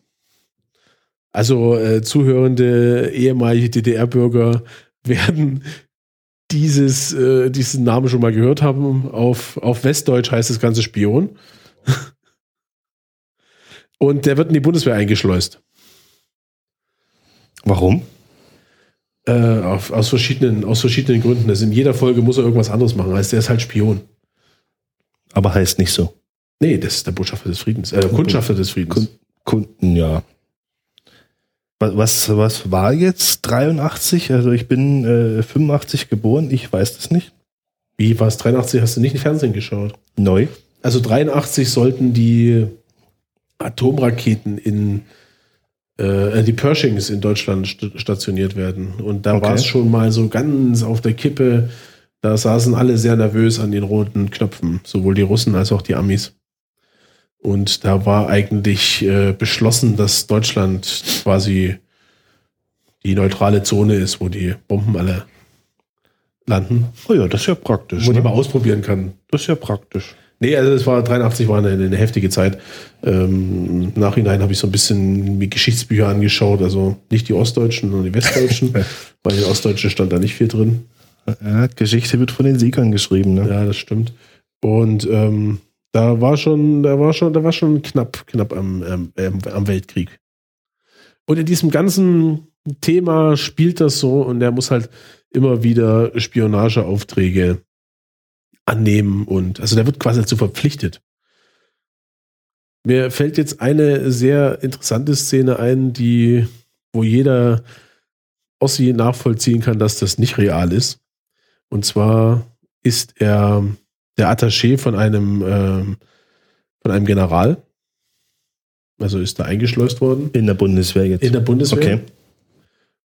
S3: Also äh, zuhörende ehemalige DDR-Bürger werden dieses, äh, diesen Namen schon mal gehört haben. Auf, auf Westdeutsch heißt das Ganze Spion. Und der wird in die Bundeswehr eingeschleust.
S1: Warum?
S3: Äh, auf, aus, verschiedenen, aus verschiedenen Gründen. Also in jeder Folge muss er irgendwas anderes machen. Heißt, der ist halt Spion.
S1: Aber heißt nicht so.
S3: Nee, das ist der Botschafter des Friedens. Äh, Kundschafter des Friedens.
S1: Kun- Kunden, ja. Was, was, war jetzt 83? Also ich bin äh, 85 geboren, ich weiß das nicht.
S3: Wie war es? 83 hast du nicht im Fernsehen geschaut.
S1: Neu.
S3: Also 83 sollten die Atomraketen in äh, die Pershings in Deutschland st stationiert werden. Und da
S1: Okay.
S3: war es schon mal so ganz auf der Kippe. Da saßen alle sehr nervös an den roten Knöpfen, sowohl die Russen als auch die Amis. Und da war eigentlich äh, beschlossen, dass Deutschland quasi die neutrale Zone ist, wo die Bomben alle landen,
S1: Oh ja, das ist ja praktisch.
S3: wo die
S1: Ne?
S3: mal ausprobieren kann.
S1: Das ist ja praktisch.
S3: Nee, also es war 83 war eine, eine heftige Zeit. Ähm, Im Nachhinein habe ich so ein bisschen mir Geschichtsbücher angeschaut, also nicht die Ostdeutschen, sondern die Westdeutschen. Bei den Ostdeutschen stand da nicht viel drin.
S1: Ja, Geschichte wird von den Siegern geschrieben. Ne?
S3: Ja, das stimmt. Und ähm, da war schon, da war schon, da war schon knapp, knapp am, ähm, am Weltkrieg. Und in diesem ganzen Thema spielt das so und er muss halt immer wieder Spionageaufträge annehmen und also der wird quasi dazu verpflichtet. Mir fällt jetzt eine sehr interessante Szene ein, die, wo jeder Ossi nachvollziehen kann, dass das nicht real ist. Und zwar ist er der Attaché von einem, ähm, von einem General. Also ist da eingeschleust worden
S1: In der Bundeswehr jetzt.
S3: in der Bundeswehr.
S1: Okay.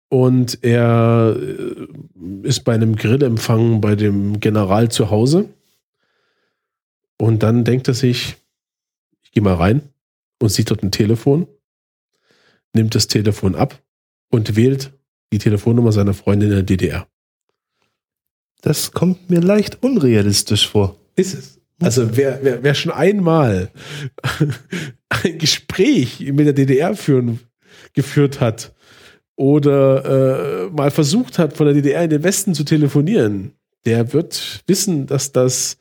S3: Und er äh, ist bei einem Grillempfang bei dem General zu Hause. Und dann denkt er sich, ich gehe mal rein und sieht dort ein Telefon, nimmt das Telefon ab und wählt die Telefonnummer seiner Freundin in der DDR.
S1: Das kommt mir leicht unrealistisch vor.
S3: Ist es. Also wer, wer, wer schon einmal ein Gespräch mit der DDR führen, geführt hat oder äh, mal versucht hat, von der DDR in den Westen zu telefonieren, der wird wissen, dass das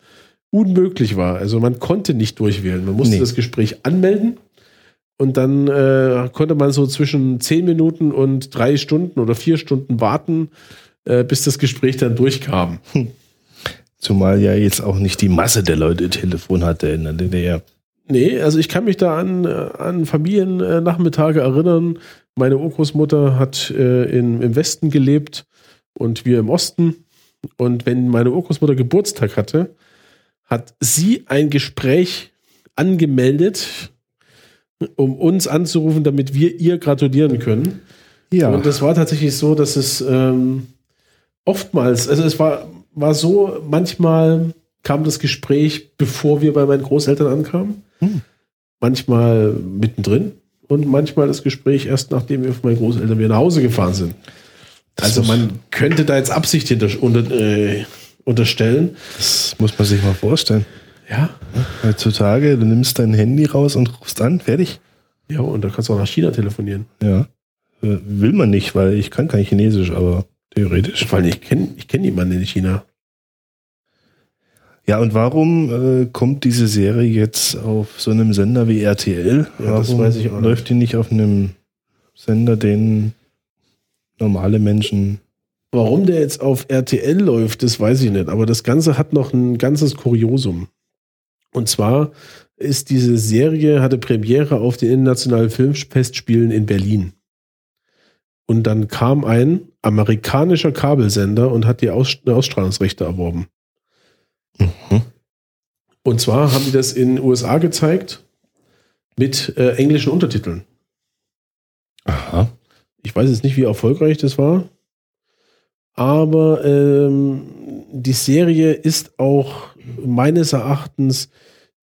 S3: unmöglich war. Also man konnte nicht durchwählen. Man musste
S1: Nee.
S3: das Gespräch anmelden und dann äh, konnte man so zwischen zehn Minuten und drei Stunden oder vier Stunden warten, äh, bis das Gespräch dann durchkam.
S1: Zumal ja jetzt auch nicht die Masse der Leute Telefon hatte in der DDR.
S3: Nee, also ich kann mich da an, äh, an Familiennachmittage erinnern. Meine Urgroßmutter hat äh, in, im Westen gelebt und wir im Osten. Und wenn meine Urgroßmutter Geburtstag hatte, hat sie ein Gespräch angemeldet, um uns anzurufen, damit wir ihr gratulieren können.
S1: Ja.
S3: Und das war tatsächlich so, dass es ähm, oftmals, also es war, war so, manchmal kam das Gespräch, bevor wir bei meinen Großeltern ankamen.
S1: Hm.
S3: Manchmal mittendrin und manchmal das Gespräch erst nachdem wir von meinen Großeltern wieder nach Hause gefahren sind.
S1: Das
S3: also man könnte da jetzt Absicht hinter, unter, äh, unterstellen.
S1: Das muss man sich mal vorstellen.
S3: Ja.
S1: Heutzutage, du nimmst dein Handy raus und rufst an, fertig.
S3: Ja, und da kannst du auch nach China telefonieren.
S1: Ja. Äh, Will man nicht, weil ich kann kein Chinesisch, aber theoretisch.
S3: Allem, ich kenne ich kenn niemanden in China.
S1: Ja, und warum äh, kommt diese Serie jetzt auf so einem Sender wie RTL?
S3: Ja,
S1: warum
S3: das weiß ich auch nicht.
S1: läuft die nicht auf einem Sender, den normale Menschen.
S3: Warum der jetzt auf RTL läuft, das weiß ich nicht. Aber das Ganze hat noch ein ganzes Kuriosum. Und zwar ist diese Serie, hatte Premiere auf den Internationalen Filmfestspielen in Berlin. Und dann kam ein amerikanischer Kabelsender und hat die Aus Ausstrahlungsrechte erworben.
S1: Mhm.
S3: Und zwar haben die das in den USA gezeigt mit äh, englischen Untertiteln.
S1: Aha.
S3: Ich weiß jetzt nicht, wie erfolgreich das war, aber ähm, die Serie ist auch meines Erachtens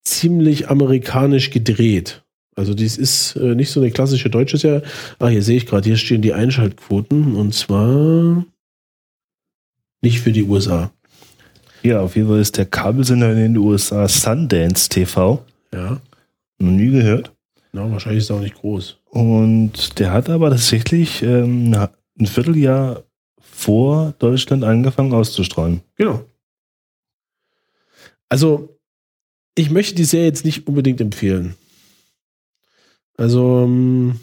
S3: ziemlich amerikanisch gedreht. Also dies ist äh, nicht so eine klassische deutsche Serie. Ah, hier sehe ich gerade, hier stehen die Einschaltquoten und zwar nicht für die USA.
S1: Ja, auf jeden Fall ist der Kabelsender in den USA Sundance TV.
S3: Ja,
S1: Noch nie gehört.
S3: na, wahrscheinlich ist er auch nicht groß.
S1: Und der hat aber tatsächlich ähm, ein Vierteljahr vor Deutschland angefangen auszustrahlen.
S3: Genau. Also, ich möchte die Serie jetzt nicht unbedingt empfehlen. Also, ähm,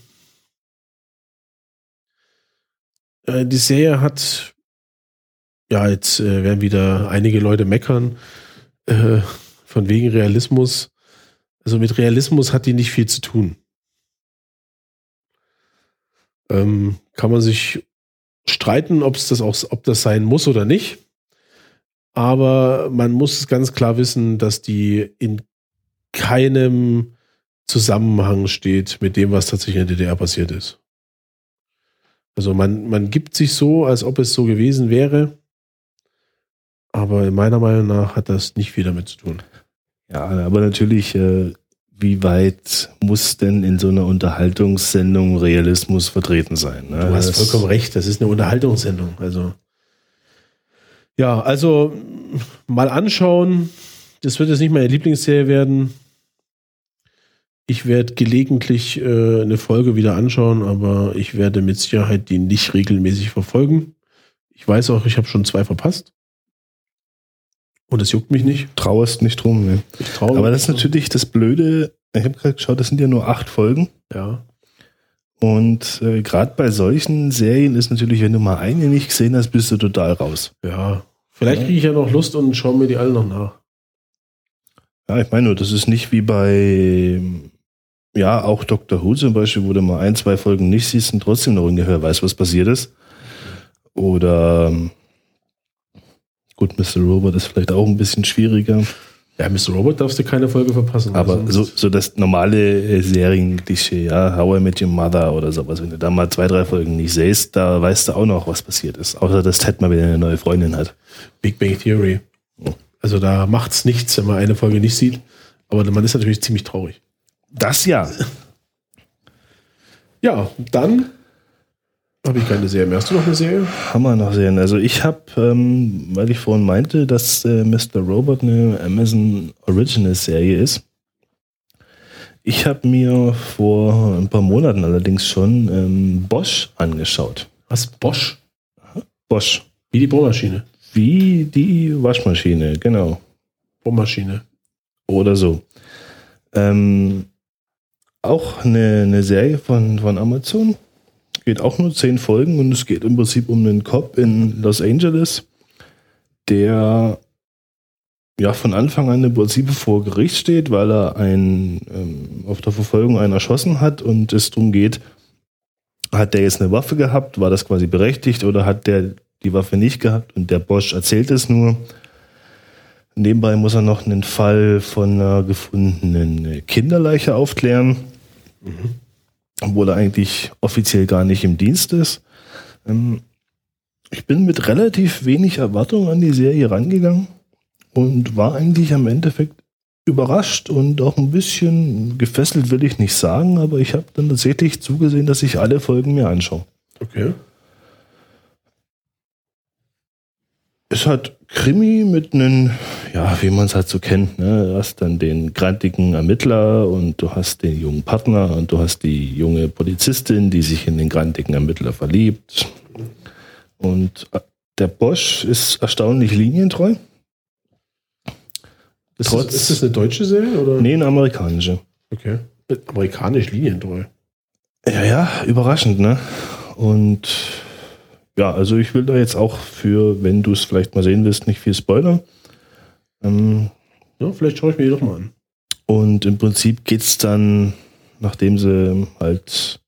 S3: äh, die Serie hat, ja, jetzt äh, werden wieder einige Leute meckern, äh, von wegen Realismus. Also mit Realismus hat die nicht viel zu tun. Ähm, kann man sich streiten, ob es das auch, ob das sein muss oder nicht. Aber man muss ganz klar wissen, dass die in keinem Zusammenhang steht mit dem, was tatsächlich in der DDR passiert ist. Also man, man gibt sich so, als ob es so gewesen wäre. Aber meiner Meinung nach hat das nicht viel damit zu tun.
S1: Ja, aber natürlich, äh, wie weit muss denn in so einer Unterhaltungssendung Realismus vertreten sein? Ne?
S3: Du hast
S1: Das-
S3: vollkommen recht, das ist eine Unterhaltungssendung. Also ja, also mal anschauen. Das wird jetzt nicht meine Lieblingsserie werden. Ich werde gelegentlich äh, eine Folge wieder anschauen, aber ich werde mit Sicherheit die nicht regelmäßig verfolgen. Ich weiß auch, ich habe schon zwei verpasst. Und es juckt mich nicht.
S1: Trauerst nicht drum. Ne?
S3: Ich traue
S1: Aber das ist natürlich das Blöde. Ich habe gerade geschaut, das sind ja nur acht Folgen.
S3: Ja.
S1: Und äh, gerade bei solchen Serien ist natürlich, wenn du mal eine nicht gesehen hast, bist du total raus.
S3: Ja. Vielleicht
S1: Ja.
S3: kriege ich ja noch Lust und schaue mir die alle noch nach.
S1: Ja, ich meine nur, das ist nicht wie bei, ja, auch Doctor Who zum Beispiel, wo du mal ein, zwei Folgen nicht siehst und trotzdem noch ungefähr weißt, was passiert ist. Oder, ähm, gut, Mr. Robot ist vielleicht auch ein bisschen schwieriger,
S3: Ja, Mr. Robot darfst du keine Folge verpassen.
S1: aber so, so das normale äh, Serienklischee, ja, How I Met Your Mother oder sowas, wenn du da mal zwei, drei Folgen nicht siehst, da weißt du auch noch, was passiert ist. Außer, dass Ted mal wieder eine neue Freundin hat.
S3: Big Bang Theory. Also da macht's nichts, wenn man eine Folge nicht sieht. Aber man ist natürlich ziemlich traurig.
S1: Das ja.
S3: Ja, dann habe ich keine Serie mehr. Hast du noch eine Serie?
S1: Haben wir noch sehen. Also ich habe, ähm, weil ich vorhin meinte, dass äh, Mr. Robot eine Amazon Original Serie ist. Ich habe mir vor ein paar Monaten allerdings schon ähm, Bosch angeschaut.
S3: Was? Bosch?
S1: Bosch.
S3: Wie die Bohrmaschine.
S1: Wie die Waschmaschine, genau.
S3: Bohrmaschine.
S1: Oder so. Ähm, auch eine, eine Serie von, von Amazon. Geht auch nur zehn Folgen und es geht im Prinzip um einen Cop in Los Angeles, der ja von Anfang an im Prinzip vor Gericht steht, weil er ein, ähm, auf der Verfolgung einen erschossen hat und es darum geht, hat der jetzt eine Waffe gehabt, war das quasi berechtigt oder hat der die Waffe nicht gehabt und der Bosch erzählt es nur. Nebenbei muss er noch einen Fall von einer gefundenen Kinderleiche aufklären, mhm. obwohl er eigentlich offiziell gar nicht im Dienst ist. Ähm, ich bin mit relativ wenig Erwartung an die Serie rangegangen und war eigentlich am Endeffekt überrascht und auch ein bisschen gefesselt, will ich nicht sagen, aber ich habe dann tatsächlich zugesehen, dass ich alle Folgen mir anschaue.
S3: Okay.
S1: Es hat Krimi mit einem, ja, wie man es halt so kennt, ne? Du hast dann den grantigen Ermittler und du hast den jungen Partner und du hast die junge Polizistin, die sich in den grantigen Ermittler verliebt. Und äh, der Bosch ist erstaunlich linientreu.
S3: Ist, Trotz, das, ist das eine deutsche Serie? Oder?
S1: Nee, eine amerikanische.
S3: Okay. Amerikanisch linientreu.
S1: Ja, ja, überraschend, ne? Und ja, also ich will da jetzt auch für, wenn du es vielleicht mal sehen willst, nicht viel Spoiler.
S3: Ähm, ja, vielleicht schaue ich mir die doch mal an.
S1: Und im Prinzip geht es dann, nachdem sie halt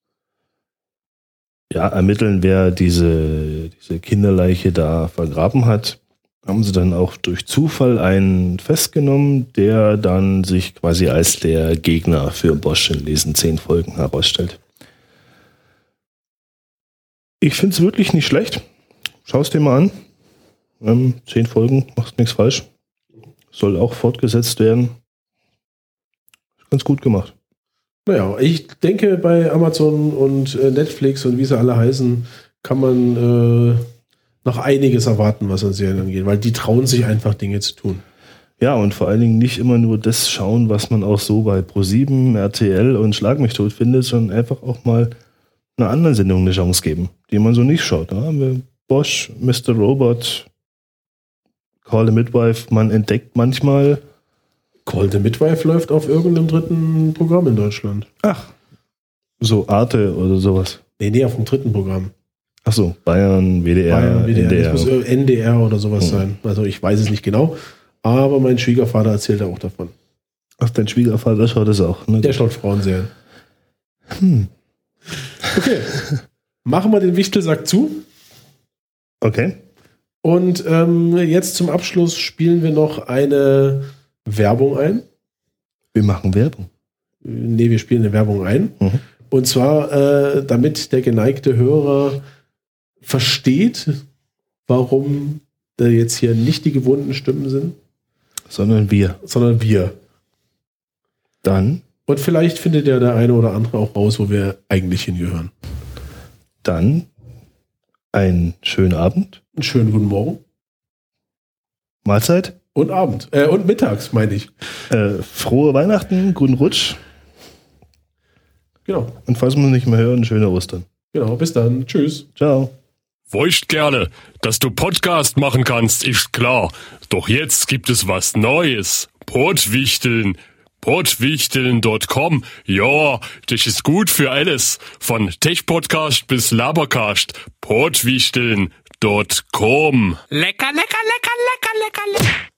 S1: ja, ermitteln, wer diese, diese Kinderleiche da vergraben hat, haben sie dann auch durch Zufall einen festgenommen, der dann sich quasi als der Gegner für Bosch in diesen zehn Folgen herausstellt. Ich finde es wirklich nicht schlecht. Schau es dir mal an. Ähm, zehn Folgen, machst nichts falsch. Soll auch fortgesetzt werden. Ganz gut gemacht.
S3: Naja, ich denke, bei Amazon und äh, Netflix und wie sie alle heißen, kann man äh, noch einiges erwarten, was an Serien angeht, weil die trauen sich einfach Dinge zu tun.
S1: Ja, und vor allen Dingen nicht immer nur das schauen, was man auch so bei Pro7, RTL und Schlag mich tot findet, sondern einfach auch mal einer anderen Sendung eine Chance geben, die man so nicht schaut. Da haben wir Bosch, Mr. Robot, Call the Midwife. Man entdeckt manchmal
S3: Call the Midwife läuft auf irgendeinem dritten Programm in Deutschland.
S1: Ach. So Arte oder sowas.
S3: Nee, nee, auf dem dritten Programm.
S1: Ach so, Bayern, WDR,
S3: Bayern, WDR. NDR. Das muss NDR oder sowas hm. sein. Also ich weiß es nicht genau. Aber mein Schwiegervater erzählt auch davon.
S1: Ach, dein Schwiegervater schaut es auch.
S3: Ne? Der schaut Frauenserien. Hm. Okay. Machen wir den Wichtelsack zu.
S1: Okay.
S3: Und ähm, jetzt zum Abschluss spielen wir noch eine Werbung ein.
S1: Wir machen Werbung.
S3: Nee, wir spielen eine Werbung ein. Mhm. Und zwar, äh, damit der geneigte Hörer versteht, warum da jetzt hier nicht die gewohnten Stimmen sind.
S1: Sondern wir.
S3: Sondern wir.
S1: Dann.
S3: Und vielleicht findet ja der eine oder andere auch raus, wo wir eigentlich hingehören.
S1: Dann einen schönen Abend.
S3: Einen schönen guten Morgen.
S1: Mahlzeit.
S3: Und Abend. Äh, und mittags, meine ich.
S1: Äh, frohe Weihnachten, guten Rutsch.
S3: Genau.
S1: Und falls wir uns nicht mehr hören, schöne Ostern.
S3: Genau, bis dann. Tschüss.
S1: Ciao.
S4: Wollst gerne, dass du Podcast machen kannst, ist klar. Doch jetzt gibt es was Neues. Portwichteln. Portwichteln.com. Ja, das ist gut für alles. Von Tech-Podcast bis Labercast. Portwichteln.com.
S5: Lecker, lecker, lecker, lecker, lecker, lecker.